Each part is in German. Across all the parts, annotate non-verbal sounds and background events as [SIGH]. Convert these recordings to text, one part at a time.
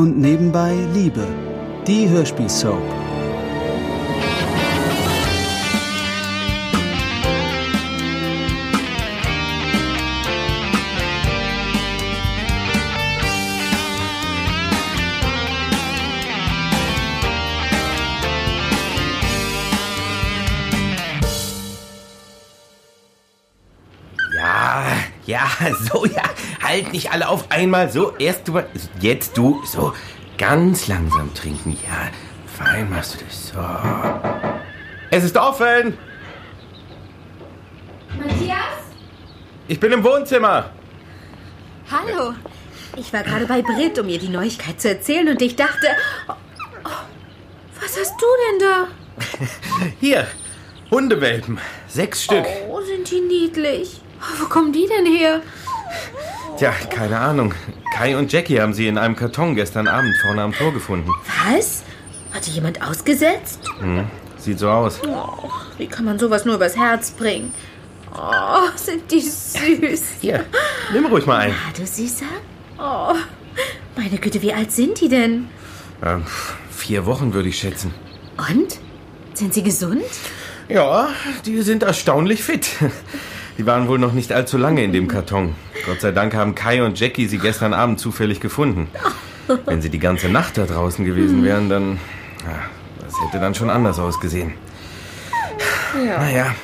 und nebenbei Liebe. Die Hörspielsoap. Ja, [LAUGHS] so, ja. Halt nicht alle auf einmal. So, erst du. Jetzt du. So, ganz langsam trinken. Ja, fein machst du das. So. Es ist offen. Matthias? Ich bin im Wohnzimmer. Hallo. Ich war gerade bei Britt, um ihr die Neuigkeit zu erzählen und ich dachte... Oh, oh, was hast du denn da? [LAUGHS] Hier, Hundewelpen. Sechs Stück. Oh, sind die niedlich. Oh, wo kommen die denn her? Tja, keine Ahnung. Kai und Jackie haben sie in einem Karton gestern Abend vorne am Tor gefunden. Was? Hatte jemand ausgesetzt? Hm, sieht so aus. Oh, wie kann man sowas nur übers Herz bringen? Oh, sind die süß. Hier, nimm ruhig mal ein. Ja, du Süßer? Oh, meine Güte, wie alt sind die denn? Ähm, vier Wochen würde ich schätzen. Und? Sind sie gesund? Ja, die sind erstaunlich fit. Die waren wohl noch nicht allzu lange in dem Karton. Gott sei Dank haben Kai und Jackie sie gestern Abend zufällig gefunden. Wenn sie die ganze Nacht da draußen gewesen wären, dann. Ja, das hätte dann schon anders ausgesehen. Ja. Naja,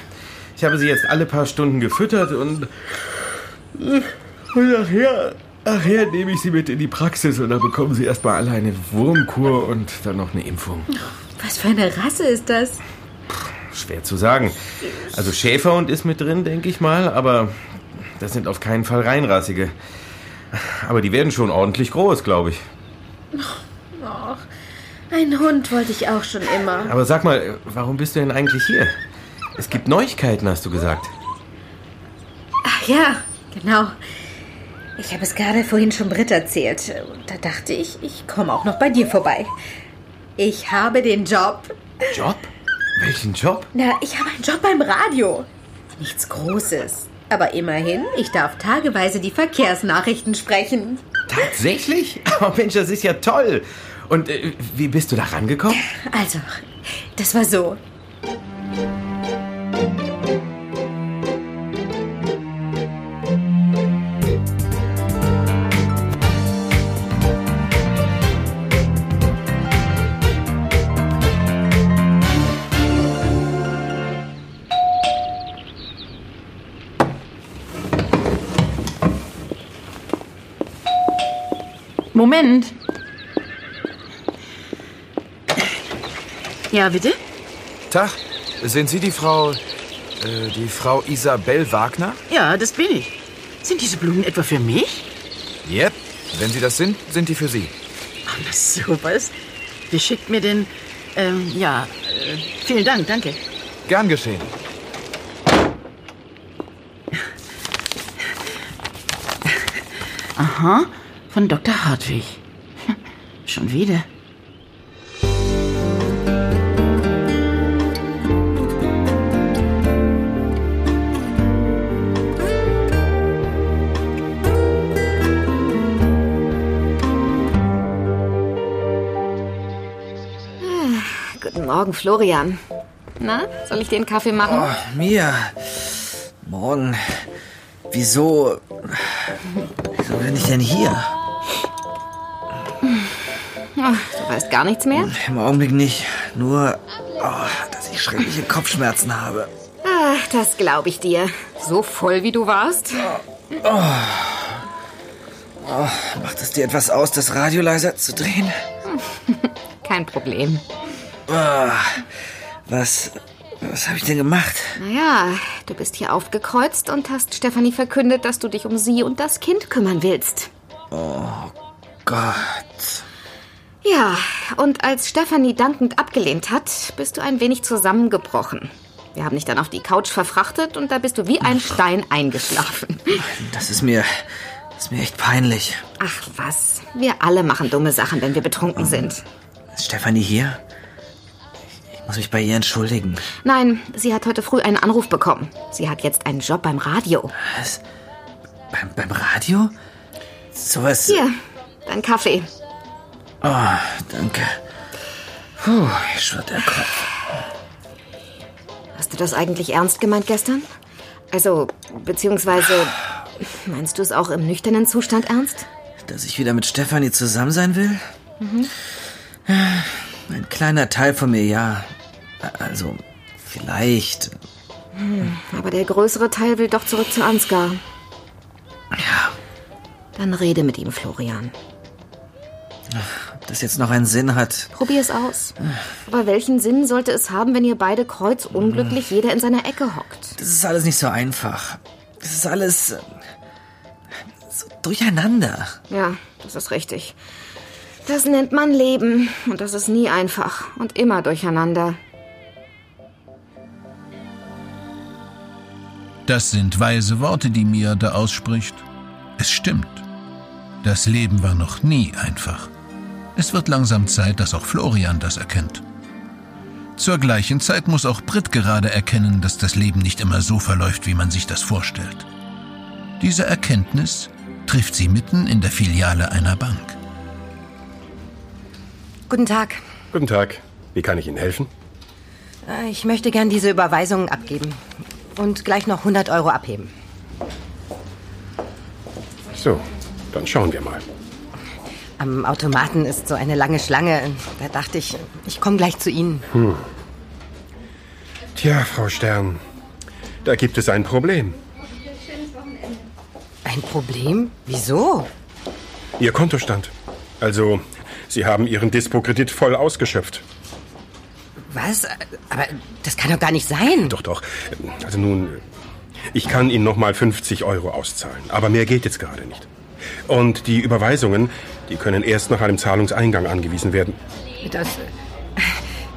ich habe sie jetzt alle paar Stunden gefüttert und. Und nachher, nachher nehme ich sie mit in die Praxis und da bekommen sie erstmal alle eine Wurmkur und dann noch eine Impfung. Was für eine Rasse ist das? Schwer zu sagen. Also Schäferhund ist mit drin, denke ich mal, aber das sind auf keinen Fall reinrassige. Aber die werden schon ordentlich groß, glaube ich. Ach, ein Hund wollte ich auch schon immer. Aber sag mal, warum bist du denn eigentlich hier? Es gibt Neuigkeiten, hast du gesagt. Ach ja, genau. Ich habe es gerade vorhin schon Britt erzählt. Da dachte ich, ich komme auch noch bei dir vorbei. Ich habe den Job. Job? Welchen Job? Na, ich habe einen Job beim Radio. Nichts Großes. Aber immerhin, ich darf tageweise die Verkehrsnachrichten sprechen. Tatsächlich? [LAUGHS] Oh Mensch, das ist ja toll. Und äh, wie bist du da rangekommen? Also, das war so. Moment. Ja, bitte? Tag, sind Sie die Frau, äh, die Frau Isabel Wagner? Ja, das bin ich. Sind diese Blumen etwa für mich? Yep. Wenn Sie das sind, sind die für Sie. Ach, na sowas. Wie schickt mir denn... Ähm, ja, äh, vielen Dank, danke. Gern geschehen. Aha, von Dr. Hartwig. [LAUGHS] Schon wieder. Guten Morgen, Florian. Na, soll ich dir einen Kaffee machen? Oh, Mia, morgen. Wieso. Wieso bin ich denn hier? Du weißt gar nichts mehr? Im Augenblick nicht. Nur, oh, dass ich schreckliche Kopfschmerzen habe. Ach, das glaube ich dir. So voll wie du warst. Oh, macht es dir etwas aus, das Radio leiser zu drehen? [LAUGHS] Kein Problem. Oh, was. Was habe ich denn gemacht? Naja, du bist hier aufgekreuzt und hast Stefanie verkündet, dass du dich um sie und das Kind kümmern willst. Gott. Ja, und als Stefanie dankend abgelehnt hat, bist du ein wenig zusammengebrochen. Wir haben dich dann auf die Couch verfrachtet und da bist du wie ein Stein eingeschlafen. Das ist mir. Das ist mir echt peinlich. Ach was, wir alle machen dumme Sachen, wenn wir betrunken sind. Ist Stefanie hier? Ich, ich muss mich bei ihr entschuldigen. Nein, sie hat heute früh einen Anruf bekommen. Sie hat jetzt einen Job beim Radio. Was? Beim, beim Radio? Sowas. Hier, dein Kaffee. Oh, danke. Puh, schwirrt der Kopf. Hast du das eigentlich ernst gemeint gestern? Also, beziehungsweise, meinst du es auch im nüchternen Zustand ernst? Dass ich wieder mit Stefanie zusammen sein will? Ein kleiner Teil von mir, ja. Also, vielleicht. Aber der größere Teil will doch zurück zu Ansgar. Ja, Dann rede mit ihm, Florian. Ob das jetzt noch einen Sinn hat. Probier es aus. Aber welchen Sinn sollte es haben, wenn ihr beide kreuzunglücklich jeder in seiner Ecke hockt? Das ist alles nicht so einfach. Das ist alles äh, so durcheinander. Ja, das ist richtig. Das nennt man Leben. Und das ist nie einfach. Und immer durcheinander. Das sind weise Worte, die Mia da ausspricht. Es stimmt. Das Leben war noch nie einfach. Es wird langsam Zeit, dass auch Florian das erkennt. Zur gleichen Zeit muss auch Britt gerade erkennen, dass das Leben nicht immer so verläuft, wie man sich das vorstellt. Diese Erkenntnis trifft sie mitten in der Filiale einer Bank. Guten Tag. Guten Tag. Wie kann ich Ihnen helfen? Äh, Ich möchte gern diese Überweisungen abgeben. Und gleich noch 100 Euro abheben. So, dann schauen wir mal. Am Automaten ist so eine lange Schlange. Da dachte ich, ich komme gleich zu Ihnen. Tja, Frau Stern, da gibt es ein Problem. Ein Problem? Wieso? Ihr Kontostand. Also, Sie haben Ihren Dispo-Kredit voll ausgeschöpft. Was? Aber das kann doch gar nicht sein. Doch, doch. Also nun, ich kann Ihnen noch mal 50 Euro auszahlen. Aber mehr geht jetzt gerade nicht. Und die Überweisungen, die können erst nach einem Zahlungseingang angewiesen werden. Das.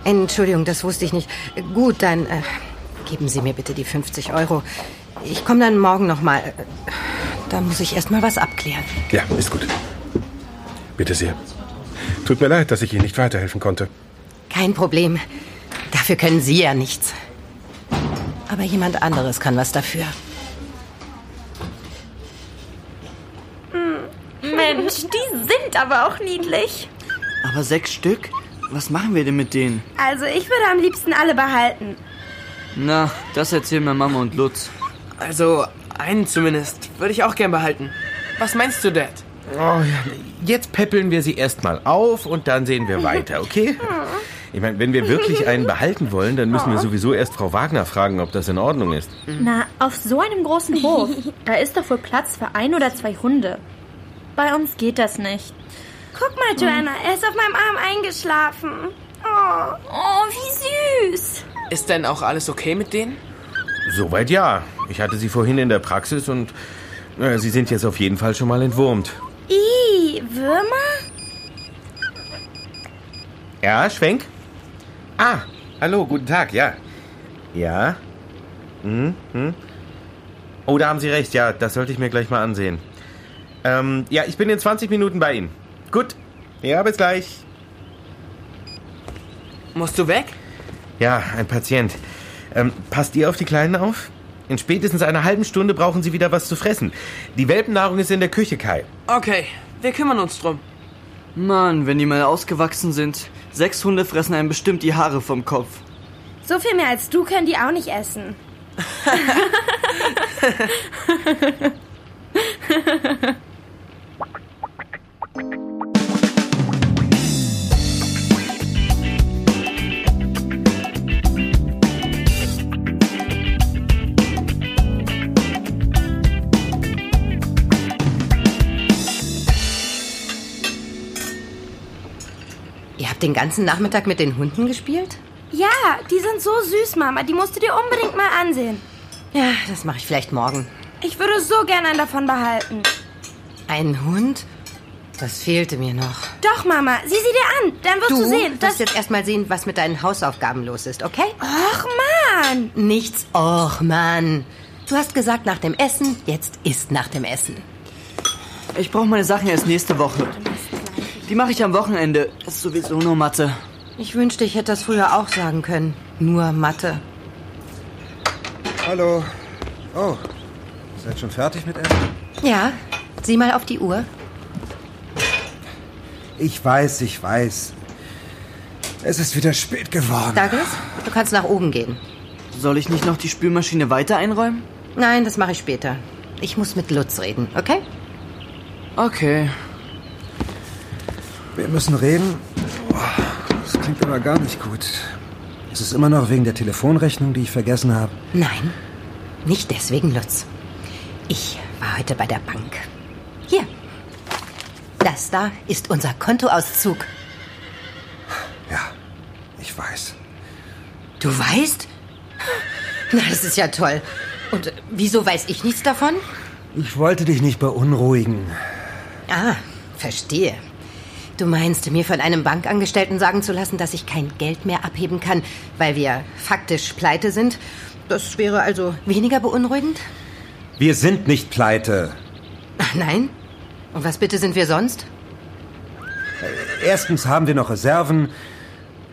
äh, Entschuldigung, das wusste ich nicht. Gut, dann äh, geben Sie mir bitte die 50 Euro. Ich komme dann morgen noch mal. Äh, Da muss ich erst mal was abklären. Ja, ist gut. Bitte sehr. Tut mir leid, dass ich Ihnen nicht weiterhelfen konnte. Kein Problem. Dafür können Sie ja nichts. Aber jemand anderes kann was dafür. Mensch, sind aber auch niedlich. Aber sechs Stück? Was machen wir denn mit denen? Also ich würde am liebsten alle behalten. Na, das erzählen mir Mama und Lutz. Also, einen zumindest. Würde ich auch gern behalten. Was meinst du, Dad? Oh, ja, jetzt peppeln wir sie erstmal auf und dann sehen wir weiter, [LAUGHS] okay? Ich meine, wenn wir wirklich einen behalten wollen, dann müssen wir sowieso erst Frau Wagner fragen, ob das in Ordnung ist. Na, auf so einem großen Hof, da ist doch wohl Platz für ein oder zwei Hunde. Bei uns geht das nicht. Guck mal, Joanna, er ist auf meinem Arm eingeschlafen. Oh, Oh, wie süß. Ist denn auch alles okay mit denen? Soweit ja. Ich hatte sie vorhin in der Praxis und äh, sie sind jetzt auf jeden Fall schon mal entwurmt. i, Würmer? Ja, Schwenk? Ah, hallo, guten Tag, ja. Ja? Hm, hm. Oh, da haben Sie recht, ja, das sollte ich mir gleich mal ansehen. Ähm, ja, ich bin in 20 Minuten bei Ihnen. Gut. Ja, bis gleich. Musst du weg? Ja, ein Patient. Ähm, passt ihr auf die Kleinen auf? In spätestens einer halben Stunde brauchen sie wieder was zu fressen. Die Welpennahrung ist in der Küche, Kai. Okay, wir kümmern uns drum. Mann, wenn die mal ausgewachsen sind. Sechs Hunde fressen einem bestimmt die Haare vom Kopf. So viel mehr als du können die auch nicht essen. [LAUGHS] [LAUGHS] habt den ganzen Nachmittag mit den Hunden gespielt? Ja, die sind so süß, Mama. Die musst du dir unbedingt mal ansehen. Ja, das mache ich vielleicht morgen. Ich würde so gerne einen davon behalten. Ein Hund? Das fehlte mir noch. Doch, Mama, sieh sie dir an. Dann wirst du, Du sehen. wirst jetzt erstmal sehen, was mit deinen Hausaufgaben los ist, okay? Och, Mann. Nichts, och Mann. Du hast gesagt nach dem Essen, jetzt ist nach dem Essen. Ich brauche meine Sachen erst nächste Woche. Die mache ich am Wochenende. Das ist sowieso nur Mathe. Ich wünschte, ich hätte das früher auch sagen können. Nur Mathe. Hallo. Oh, seid schon fertig mit Essen? Ja, sieh mal auf die Uhr. Ich weiß, ich weiß. Es ist wieder spät geworden. Douglas, du kannst nach oben gehen. Soll ich nicht noch die Spülmaschine weiter einräumen? Nein, das mache ich später. Ich muss mit Lutz reden, okay? Okay. Wir müssen reden. Das klingt aber gar nicht gut. Ist es immer noch wegen der Telefonrechnung, die ich vergessen habe? Nein, nicht deswegen, Lutz. Ich war heute bei der Bank. Hier. Das da ist unser Kontoauszug. Ja, ich weiß. Du weißt? Na, das ist ja toll. Und wieso weiß ich nichts davon? Ich wollte dich nicht beunruhigen. Ah, verstehe. Du meinst, mir von einem Bankangestellten sagen zu lassen, dass ich kein Geld mehr abheben kann, weil wir faktisch pleite sind? Das wäre also weniger beunruhigend? Wir sind nicht pleite. Ach, nein? Und was bitte sind wir sonst? Erstens haben wir noch Reserven.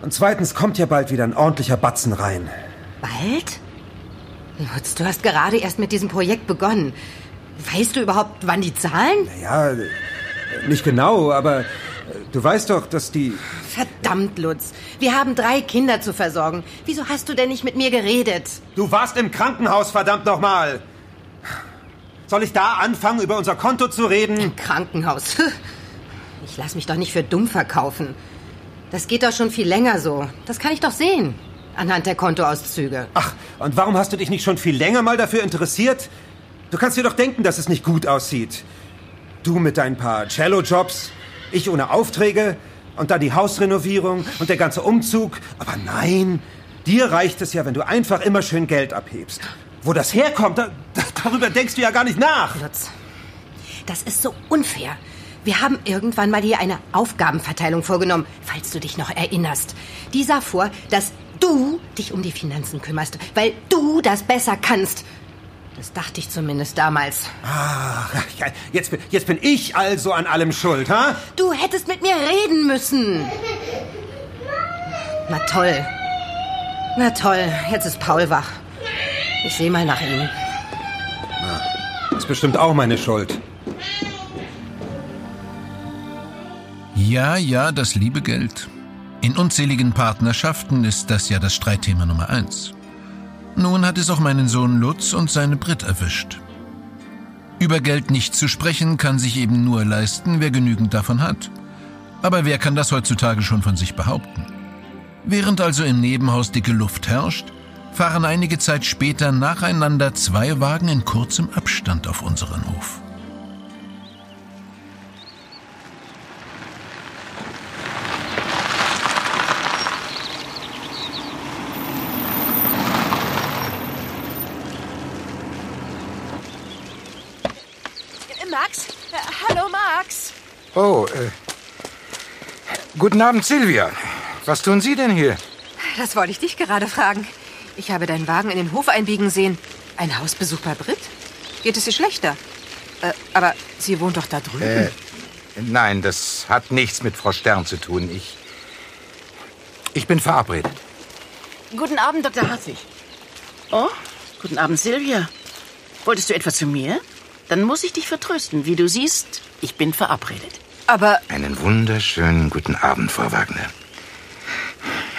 Und zweitens kommt ja bald wieder ein ordentlicher Batzen rein. Bald? Lutz, du hast gerade erst mit diesem Projekt begonnen. Weißt du überhaupt, wann die zahlen? Ja, nicht genau, aber du weißt doch, dass die... Verdammt, Lutz. Wir haben drei Kinder zu versorgen. Wieso hast du denn nicht mit mir geredet? Du warst im Krankenhaus, verdammt nochmal. Soll ich da anfangen, über unser Konto zu reden? Im Krankenhaus. [LAUGHS] Ich lass mich doch nicht für dumm verkaufen. Das geht doch schon viel länger so. Das kann ich doch sehen. Anhand der Kontoauszüge. Ach, und warum hast du dich nicht schon viel länger mal dafür interessiert? Du kannst dir doch denken, dass es nicht gut aussieht. Du mit deinen paar Cello-Jobs, ich ohne Aufträge und dann die Hausrenovierung und der ganze Umzug. Aber nein, dir reicht es ja, wenn du einfach immer schön Geld abhebst. Wo das herkommt, da, darüber denkst du ja gar nicht nach. Lutz, das ist so unfair. Wir haben irgendwann mal hier eine Aufgabenverteilung vorgenommen, falls du dich noch erinnerst. Die sah vor, dass du dich um die Finanzen kümmerst, weil du das besser kannst. Das dachte ich zumindest damals. Ach, ja, jetzt, bin- jetzt bin ich also an allem schuld, ha? Du hättest mit mir reden müssen. Na toll. Na toll, jetzt ist Paul wach. Ich sehe mal nach ihm. Ist bestimmt auch meine Schuld. Ja, ja, das liebe Geld. In unzähligen Partnerschaften ist das ja das Streitthema Nummer eins. Nun hat es auch meinen Sohn Lutz und seine Brit erwischt. Über Geld nicht zu sprechen kann sich eben nur leisten, wer genügend davon hat. Aber wer kann das heutzutage schon von sich behaupten? Während also im Nebenhaus dicke Luft herrscht, fahren einige Zeit später nacheinander zwei Wagen in kurzem Abstand auf unseren Hof. Oh, äh. Guten Abend, Silvia. Was tun Sie denn hier? Das wollte ich dich gerade fragen. Ich habe deinen Wagen in den Hof einbiegen sehen. Ein Hausbesuch bei Brit? Geht es ihr schlechter? Äh, aber sie wohnt doch da drüben. Äh, nein, das hat nichts mit Frau Stern zu tun. Ich. Ich bin verabredet. Guten Abend, Dr. Hartwig. Oh, guten Abend, Silvia. Wolltest du etwa zu mir? Dann muss ich dich vertrösten. Wie du siehst, ich bin verabredet. Aber Einen wunderschönen guten Abend, Frau Wagner.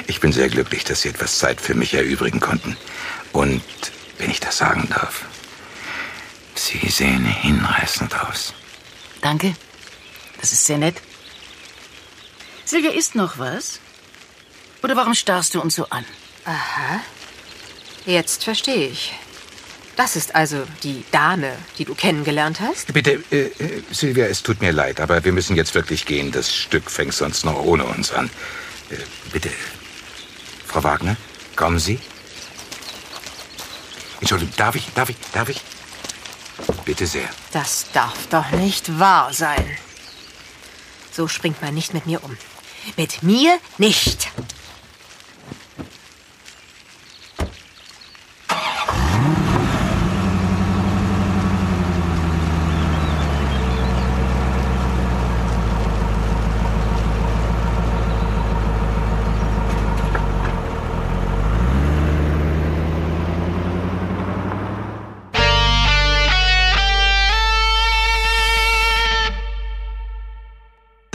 Ich bin sehr glücklich, dass Sie etwas Zeit für mich erübrigen konnten. Und, wenn ich das sagen darf, Sie sehen hinreißend aus. Danke. Das ist sehr nett. Silvia, ist noch was? Oder warum starrst du uns so an? Aha. Jetzt verstehe ich. Das ist also die Dame, die du kennengelernt hast? Bitte, äh, äh, Silvia, es tut mir leid, aber wir müssen jetzt wirklich gehen. Das Stück fängt sonst noch ohne uns an. Äh, bitte, Frau Wagner, kommen Sie. Entschuldigung, darf ich, darf ich, darf ich? Bitte sehr. Das darf doch nicht wahr sein. So springt man nicht mit mir um. Mit mir nicht.